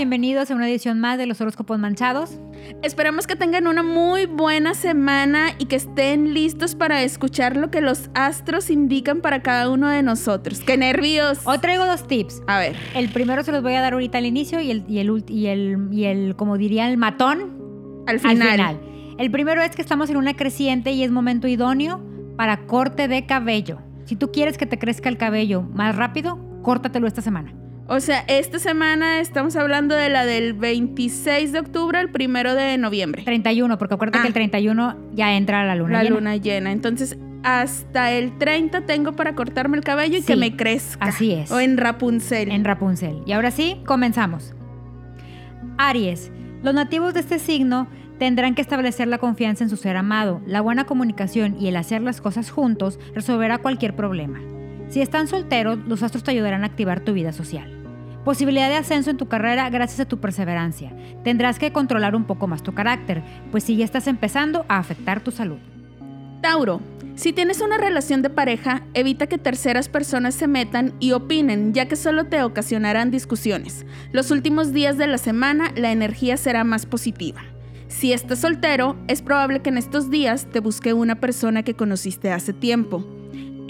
bienvenidos a una edición más de los horóscopos manchados. Esperamos que tengan una muy buena semana y que estén listos para escuchar lo que los astros indican para cada uno de nosotros. ¡Qué nervios! Hoy traigo dos tips. A ver. El primero se los voy a dar ahorita al inicio y el, y el, y el, y el como diría el matón, Al final. al final. El primero es que estamos en una creciente y es momento idóneo para corte de cabello. Si tú quieres que te crezca el cabello más rápido, córtatelo esta semana. O sea, esta semana estamos hablando de la del 26 de octubre al 1 de noviembre. 31, porque acuérdate Ah. que el 31 ya entra la luna La llena. luna llena. Entonces, hasta el 30 tengo para cortarme el cabello y Sí, que me crezca. así es. O en Rapunzel. En Rapunzel. Y ahora sí, comenzamos. Aries, los nativos de este signo tendrán que establecer la confianza en su ser amado. La buena comunicación y el hacer las cosas juntos resolverá cualquier problema. Si están solteros, los astros te ayudarán a activar tu vida social. Posibilidad de ascenso en tu carrera gracias a tu perseverancia. Tendrás que controlar un poco más tu carácter, pues si ya estás empezando a afectar tu salud. Tauro, si tienes una relación de pareja, evita que terceras personas se metan y opinen, ya que solo te ocasionarán discusiones. Los últimos días de la semana la energía será más positiva. Si estás soltero, es probable que en estos días te busque una persona que conociste hace tiempo.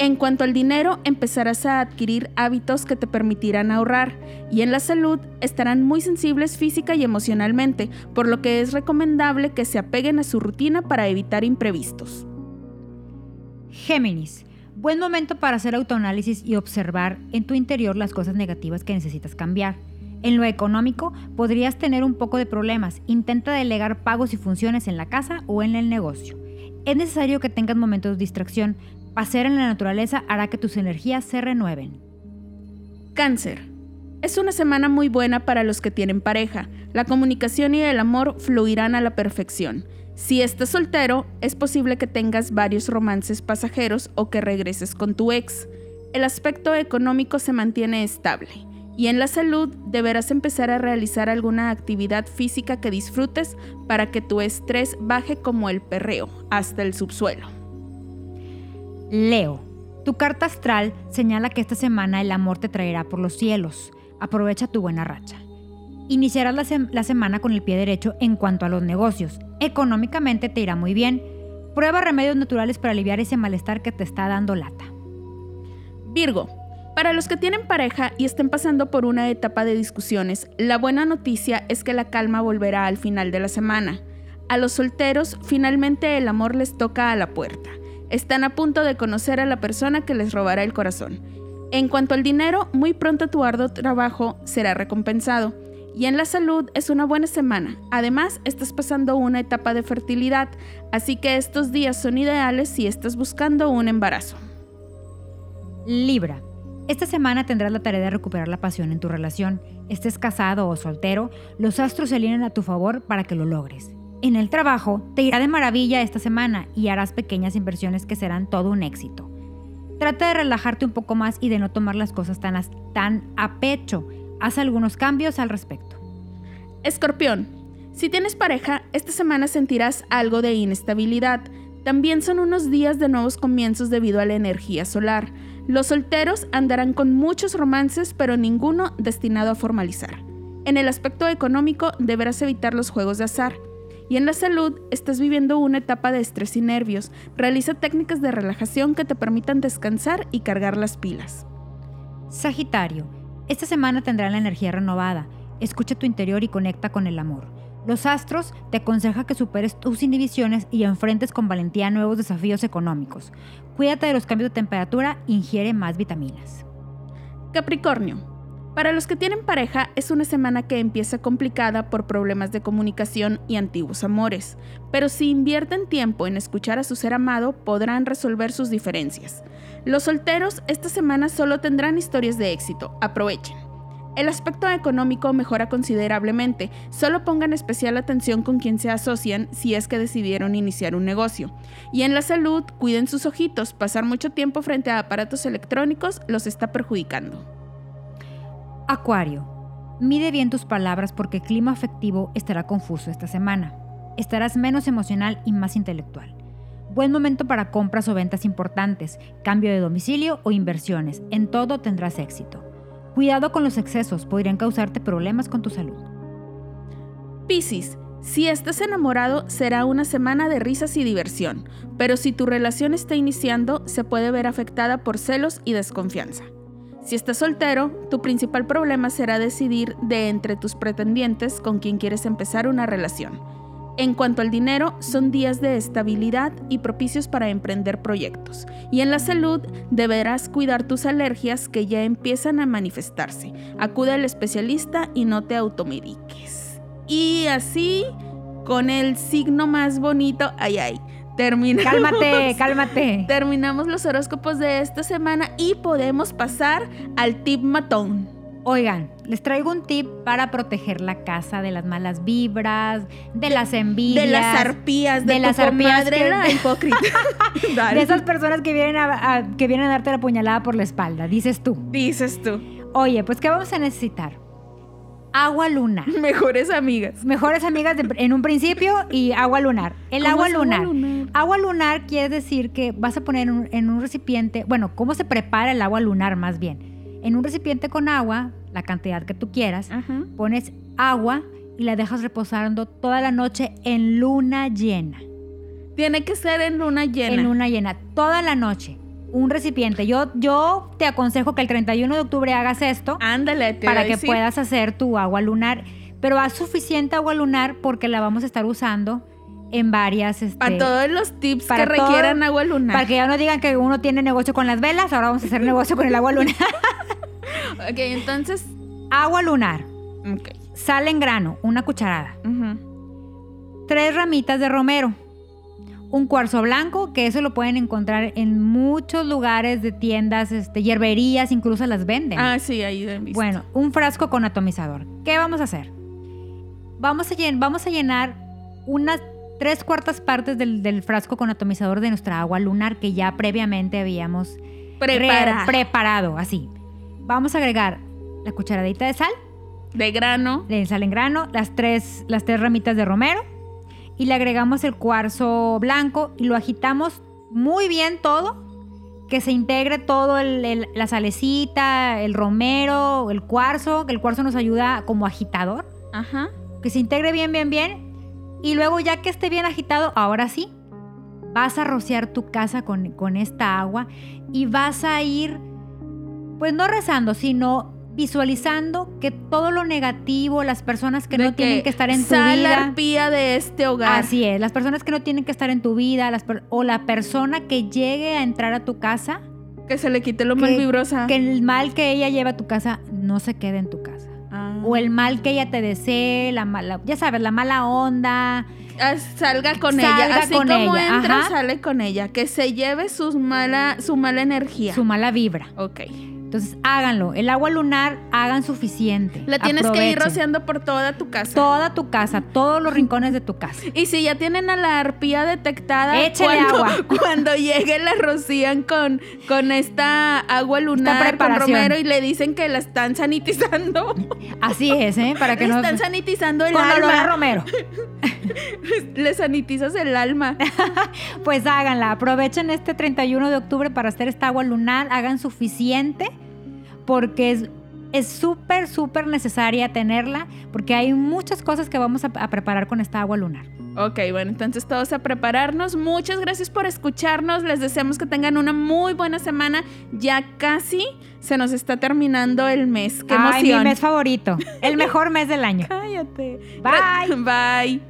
En cuanto al dinero, empezarás a adquirir hábitos que te permitirán ahorrar y en la salud estarán muy sensibles física y emocionalmente, por lo que es recomendable que se apeguen a su rutina para evitar imprevistos. Géminis, buen momento para hacer autoanálisis y observar en tu interior las cosas negativas que necesitas cambiar. En lo económico, podrías tener un poco de problemas. Intenta delegar pagos y funciones en la casa o en el negocio. Es necesario que tengas momentos de distracción. Pasear en la naturaleza hará que tus energías se renueven. Cáncer. Es una semana muy buena para los que tienen pareja. La comunicación y el amor fluirán a la perfección. Si estás soltero, es posible que tengas varios romances pasajeros o que regreses con tu ex. El aspecto económico se mantiene estable. Y en la salud deberás empezar a realizar alguna actividad física que disfrutes para que tu estrés baje como el perreo hasta el subsuelo. Leo, tu carta astral señala que esta semana el amor te traerá por los cielos. Aprovecha tu buena racha. Iniciarás la, sem- la semana con el pie derecho en cuanto a los negocios. Económicamente te irá muy bien. Prueba remedios naturales para aliviar ese malestar que te está dando lata. Virgo, para los que tienen pareja y estén pasando por una etapa de discusiones, la buena noticia es que la calma volverá al final de la semana. A los solteros, finalmente el amor les toca a la puerta. Están a punto de conocer a la persona que les robará el corazón. En cuanto al dinero, muy pronto tu arduo trabajo será recompensado. Y en la salud es una buena semana. Además, estás pasando una etapa de fertilidad, así que estos días son ideales si estás buscando un embarazo. Libra. Esta semana tendrás la tarea de recuperar la pasión en tu relación. Estés casado o soltero, los astros se alinean a tu favor para que lo logres. En el trabajo, te irá de maravilla esta semana y harás pequeñas inversiones que serán todo un éxito. Trata de relajarte un poco más y de no tomar las cosas tan, a pecho. Haz algunos cambios al respecto. Escorpión, si tienes pareja, esta semana sentirás algo de inestabilidad. También son unos días de nuevos comienzos debido a la energía solar. Los solteros andarán con muchos romances, pero ninguno destinado a formalizar. En el aspecto económico, deberás evitar los juegos de azar. Y en la salud, estás viviendo una etapa de estrés y nervios. Realiza técnicas de relajación que te permitan descansar y cargar las pilas. Sagitario, esta semana tendrás la energía renovada. Escucha tu interior y conecta con el amor. Los astros te aconsejan que superes tus inhibiciones y enfrentes con valentía nuevos desafíos económicos. Cuídate de los cambios de temperatura, ingiere más vitaminas. Capricornio. Para los que tienen pareja, es una semana que empieza complicada por problemas de comunicación y antiguos amores, pero si invierten tiempo en escuchar a su ser amado, podrán resolver sus diferencias. Los solteros esta semana solo tendrán historias de éxito, aprovechen. El aspecto económico mejora considerablemente, solo pongan especial atención con quien se asocian si es que decidieron iniciar un negocio. Y en la salud, cuiden sus ojitos, pasar mucho tiempo frente a aparatos electrónicos los está perjudicando. Acuario, mide bien tus palabras porque el clima afectivo estará confuso esta semana. Estarás menos emocional y más intelectual. Buen momento para compras o ventas importantes, cambio de domicilio o inversiones. En todo tendrás éxito. Cuidado con los excesos, podrían causarte problemas con tu salud. Piscis, si estás enamorado será una semana de risas y diversión, pero si tu relación está iniciando se puede ver afectada por celos y desconfianza. Si estás soltero, tu principal problema será decidir de entre tus pretendientes con quien quieres empezar una relación. En cuanto al dinero, son días de estabilidad y propicios para emprender proyectos. Y en la salud, deberás cuidar tus alergias que ya empiezan a manifestarse. Acude al especialista y no te automediques. Y así, con el signo más bonito, ay ay, terminamos. Cálmate, cálmate. Terminamos los horóscopos de esta semana y podemos pasar al tip matón. Oigan, les traigo un tip para proteger la casa de las malas vibras, de, las envidias. De las arpías, de, las arpías comadre, que- la hipócrita. De esas personas que vienen a, a- que vienen a darte la puñalada por la espalda, dices tú. Dices tú. Oye, pues ¿qué vamos a necesitar? Agua lunar. Mejores amigas. Mejores amigas de- en un principio y agua lunar. El ¿Cómo agua lunar. agua lunar? Agua lunar quiere decir que vas a poner en un, en un recipiente, bueno, ¿cómo se prepara el agua lunar más bien? En un recipiente con agua, la cantidad que tú quieras, Ajá. pones agua y la dejas reposando toda la noche en luna llena. Tiene que ser en luna llena. En luna llena, toda la noche. Un recipiente. Yo, yo te aconsejo que el 31 de octubre hagas esto Ándale, te para que puedas hacer tu agua lunar. Pero haz suficiente agua lunar porque la vamos a estar usando en varias. Este, Para todos los tips para que todo- requieran agua lunar. para que ya no digan que uno tiene negocio con las velas, ahora vamos a hacer negocio con el agua lunar. Ok, entonces. agua lunar, Ok. sal en grano, una cucharada. Tres ramitas de romero. Un cuarzo blanco, que eso lo pueden encontrar en muchos lugares de tiendas, este, hierberías, incluso las venden. Ah, sí, ahí lo visto. Bueno, un frasco con atomizador. ¿Qué vamos a hacer? Vamos a, llen- vamos a llenar unas tres cuartas partes del, del frasco con atomizador de nuestra agua lunar que ya previamente habíamos re- Prepara. preparado, así. Vamos a agregar la cucharadita de sal, de grano. de sal en grano, las tres, las tres ramitas de romero y le agregamos el cuarzo blanco y lo agitamos muy bien todo, que se integre todo el- el- la salecita, el romero, el cuarzo, que el cuarzo nos ayuda como agitador, Ajá. que se integre bien, bien, bien. Y luego ya que esté bien agitado, ahora sí, vas a rociar tu casa con, con esta agua y vas a ir, pues no rezando, sino visualizando que todo lo negativo, las personas que De no tienen que estar en tu sal la vida. arpía de este hogar. Así es, las personas que no tienen que estar en tu vida, las per- o la persona que llegue a entrar a tu casa, Que se le quite lo Que- mal vibrosa. que el mal que ella lleva a tu casa no se quede en tu casa. Ah. O el mal que ella te desee, la mala, ya sabes, la mala onda. Ah, salga con Salga ella. Así con como ella, entra, ajá. sale con ella. Que se lleve sus mala, su mala energía. su mala vibra. Ok. Entonces háganlo. El agua lunar hagan suficiente. La tienes que ir rociando por toda tu casa. Toda tu casa, todos los rincones de tu casa. Y si ya tienen a la arpía detectada, Échale cuando, agua. cuando llegue la rocían con, con esta agua lunar con preparación. romero y le dicen que la están sanitizando. Así es, ¿eh? Para que no... están sanitizando el Con alma. romero. Le sanitizas el alma. Pues háganla. Aprovechen este 31 de octubre para hacer esta agua lunar. Hagan suficiente porque es es súper, súper necesaria tenerla porque hay muchas cosas que vamos a, a preparar con esta agua lunar. Ok, bueno, entonces todos a prepararnos. Muchas gracias por escucharnos. Les deseamos que tengan una muy buena semana. Ya casi se nos está terminando el mes. ¡Qué Ay, mi emoción! mes favorito. El mejor mes del año. Cállate. Bye. Bye.